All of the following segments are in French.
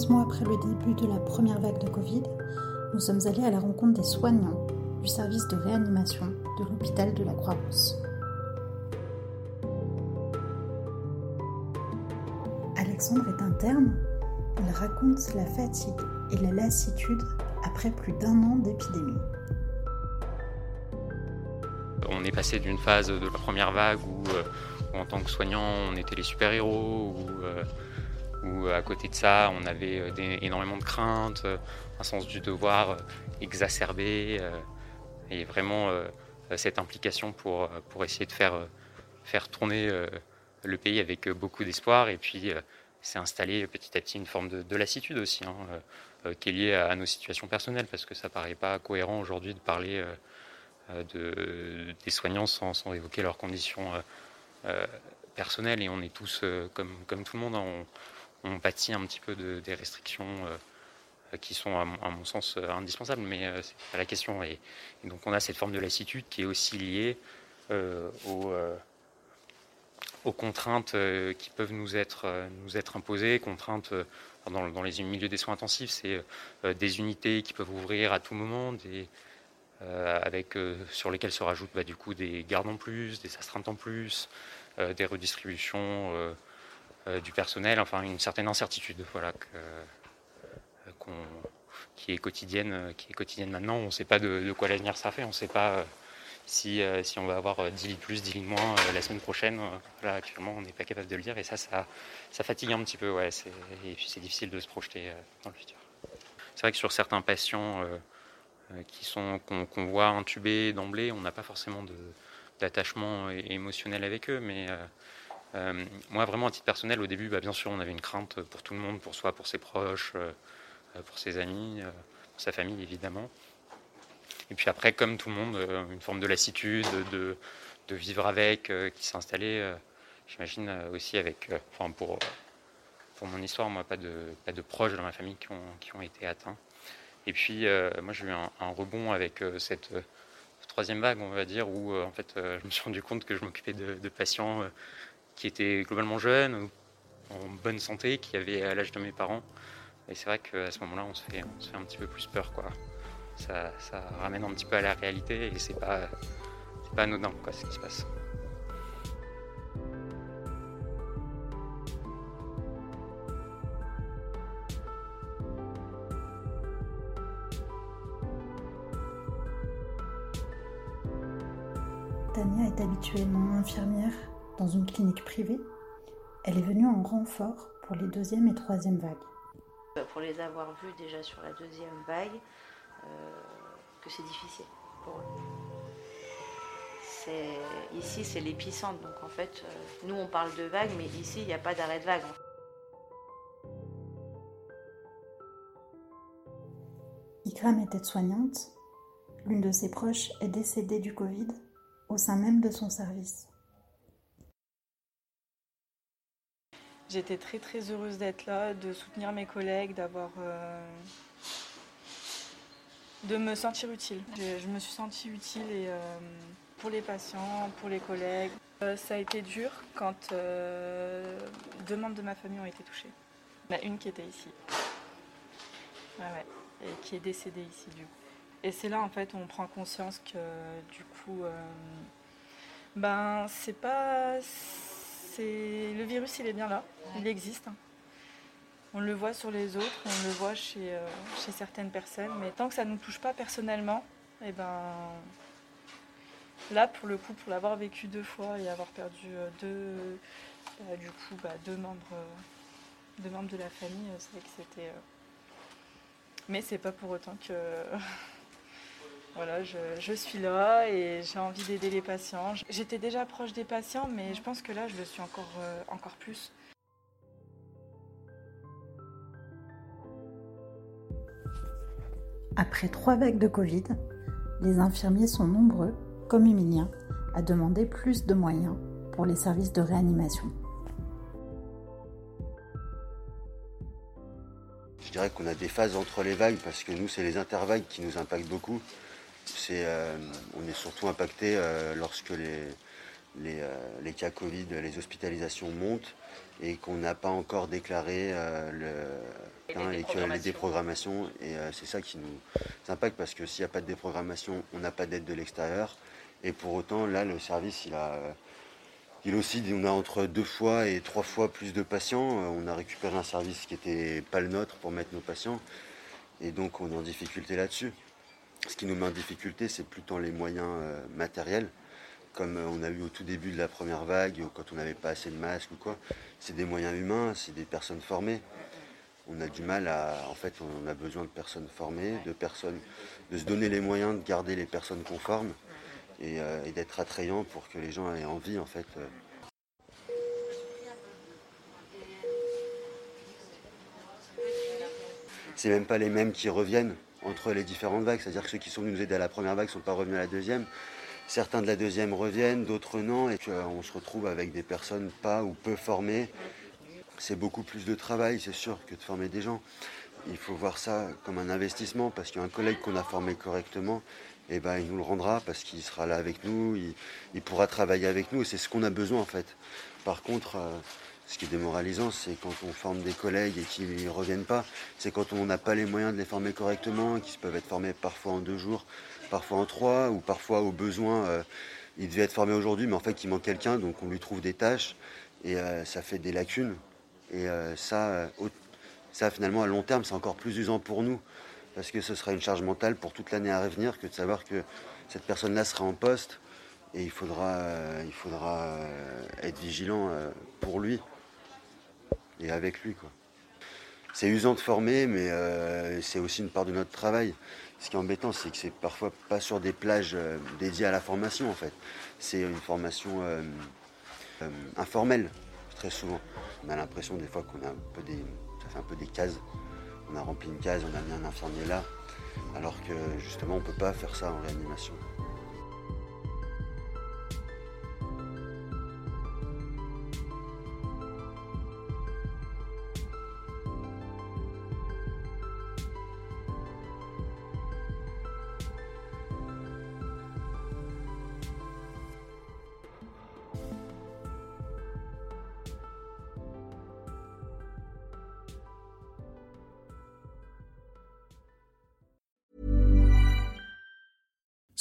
15 mois après le début de la première vague de Covid, nous sommes allés à la rencontre des soignants du service de réanimation de l'hôpital de la Croix-Rousse. Alexandre est interne. Il raconte la fatigue et la lassitude après plus d'un an d'épidémie. On est passé d'une phase de la première vague où, euh, en tant que soignant, on était les super-héros, où, euh, où à côté de ça, on avait euh, énormément de craintes, un sens du devoir exacerbé, et vraiment cette implication pour, essayer de faire, tourner le pays avec beaucoup d'espoir. Et puis, s'est installé petit à petit une forme de, lassitude aussi, hein, qui est liée à, nos situations personnelles, parce que ça paraît pas cohérent aujourd'hui de parler de, des soignants sans, évoquer leurs conditions personnelles. Et on est tous, comme, tout le monde, hein, pâtit un petit peu de, des restrictions euh, qui sont, à mon, sens, euh, indispensables, mais euh, c'est pas la question. Et, donc, on a cette forme de lassitude qui est aussi liée aux, contraintes qui peuvent nous être, imposées, contraintes dans, les milieux des soins intensifs, c'est des unités qui peuvent ouvrir à tout moment, sur lesquelles se rajoutent bah, du coup des gardes en plus, des astreintes en plus, des redistributions du personnel, enfin une certaine incertitude, voilà, euh, qui est quotidienne, euh, qui est quotidienne maintenant. On ne sait pas de, quoi l'avenir sera fait. On ne sait pas si, on va avoir 10 litres plus, 10 litres moins la semaine prochaine. Là, actuellement, on n'est pas capable de le dire et ça, ça, fatigue un petit peu. Et puis c'est difficile de se projeter dans le futur. C'est vrai que sur certains patients qui sont qu'on voit intubés d'emblée, on n'a pas forcément d'attachement émotionnel avec eux, mais euh, moi, vraiment, à titre personnel, au début, bah, bien sûr, on avait une crainte pour tout le monde, pour soi, pour ses proches, euh, euh, pour ses amis, pour sa famille, évidemment. Et puis après, comme tout le monde, une forme de lassitude, de, vivre avec, qui s'est installée, j'imagine aussi avec, enfin, pour, pour mon histoire, moi, pas de, pas de proches dans ma famille qui ont, qui ont été atteints. Et puis, moi, j'ai eu un, rebond avec cette troisième vague, on va dire, où en fait, je me suis rendu compte que je m'occupais de, patients qui étaient globalement jeunes, en bonne santé, qui avaient l'âge de mes parents. Et c'est vrai qu'à ce moment-là, on, se fait, on se fait un petit peu plus peur. Quoi. Ça, ça ramène un petit peu à la réalité et c'est pas, pas anodin quoi, ce qui se passe. Tania est habituellement infirmière? Dans une clinique privée, elle est venue en renfort pour les deuxième et troisième vagues. Bah, pour les avoir vus déjà sur la deuxième vague, euh, que c'est difficile pour eux. Ici, c'est l'épicentre, donc en fait, euh, nous on parle de vague, mais ici, il n'y a pas d'arrêt de vague. Ikram était soignante L'une de ses proches est décédée du Covid au sein même de son service. J'étais très très heureuse d'être là, de soutenir mes collègues, d'avoir. Euh, de me sentir utile. Je, me suis sentie utile et, euh, pour les patients, pour les collègues. Euh, ça a été dur quand deux membres de ma famille ont été touchés. Il y en a une qui était ici. et qui est décédée ici du coup. Et c'est là en fait où on prend conscience que du coup, ben c'est pas le virus, il est bien là, il existe. On le voit sur les autres, on le voit chez, euh, certaines personnes, mais tant que ça ne nous touche pas personnellement, et eh ben là pour le coup, pour l'avoir vécu deux fois et avoir perdu euh, deux, bah, du coup, bah, deux membres, euh, deux membres de la famille, c'est vrai que c'était Mais c'est pas pour autant que voilà, je, suis là et j'ai envie d'aider les patients. J'étais déjà proche des patients, mais je pense que là, je le suis encore, euh, encore plus. Après trois vagues de Covid, les infirmiers sont nombreux, comme Emilien, à demander plus de moyens pour les services de réanimation. Je dirais qu'on a des phases entre les vagues parce que nous, c'est les intervagues qui nous impactent beaucoup. Euh, on est surtout impacté euh, lorsque les, euh, les, cas Covid, les hospitalisations montent et qu'on n'a pas encore déclaré le, et, que les déprogrammations, et c'est ça qui nous impacte parce que s'il n'y a pas de déprogrammation, on n'a pas d'aide de l'extérieur. Et pour autant, là, le service, il a, il aussi, on a entre deux fois et trois fois plus de patients. On a récupéré un service qui n'était pas le nôtre pour mettre nos patients. Et donc, on est en difficulté là-dessus. Ce qui nous met en difficulté, c'est plutôt les moyens euh, matériels, comme euh, on a eu au tout début de la première vague, quand on n'avait pas assez de masques ou quoi. C'est des moyens humains, c'est des personnes formées. On a du mal à, en fait, on a besoin de personnes formées, de personnes, de se donner les moyens de garder les personnes conformes et, euh, et d'être attrayant pour que les gens aient envie, en fait. C'est même pas les mêmes qui reviennent entre les différentes vagues. C'est-à-dire que ceux qui sont venus nous aider à la première vague ne sont pas revenus à la deuxième. Certains de la deuxième reviennent, d'autres non, et qu'on se retrouve avec des personnes pas ou peu formées. C'est beaucoup plus de travail, c'est sûr, que de former des gens. Il faut voir ça comme un investissement, parce qu'un collègue qu'on a formé correctement, eh ben, il nous le rendra parce qu'il sera là avec nous, il, pourra travailler avec nous, et c'est ce qu'on a besoin en fait. Par contre, euh, ce qui est démoralisant, c'est quand on forme des collègues et qu'ils ne reviennent pas. C'est quand on n'a pas les moyens de les former correctement, qu'ils peuvent être formés parfois en deux jours, parfois en trois, ou parfois au besoin, euh, il devait être formé aujourd'hui, mais en fait il manque quelqu'un, donc on lui trouve des tâches, et euh, ça fait des lacunes. Et euh, ça, ça, finalement, à long terme, c'est encore plus usant pour nous, parce que ce sera une charge mentale pour toute l'année à revenir que de savoir que cette personne-là sera en poste, et il faudra, il faudra être vigilant pour lui et avec lui. C'est usant de former, mais euh, c'est aussi une part de notre travail. Ce qui est embêtant, c'est que c'est parfois pas sur des plages euh, dédiées à la formation, en fait. C'est une formation euh, informelle, très souvent. On a l'impression des fois qu'on a un peu des, ça fait un peu des cases. On a rempli une case, on a mis un infirmier là, alors que justement on peut pas faire ça en réanimation.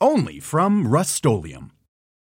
only from Rust-Oleum.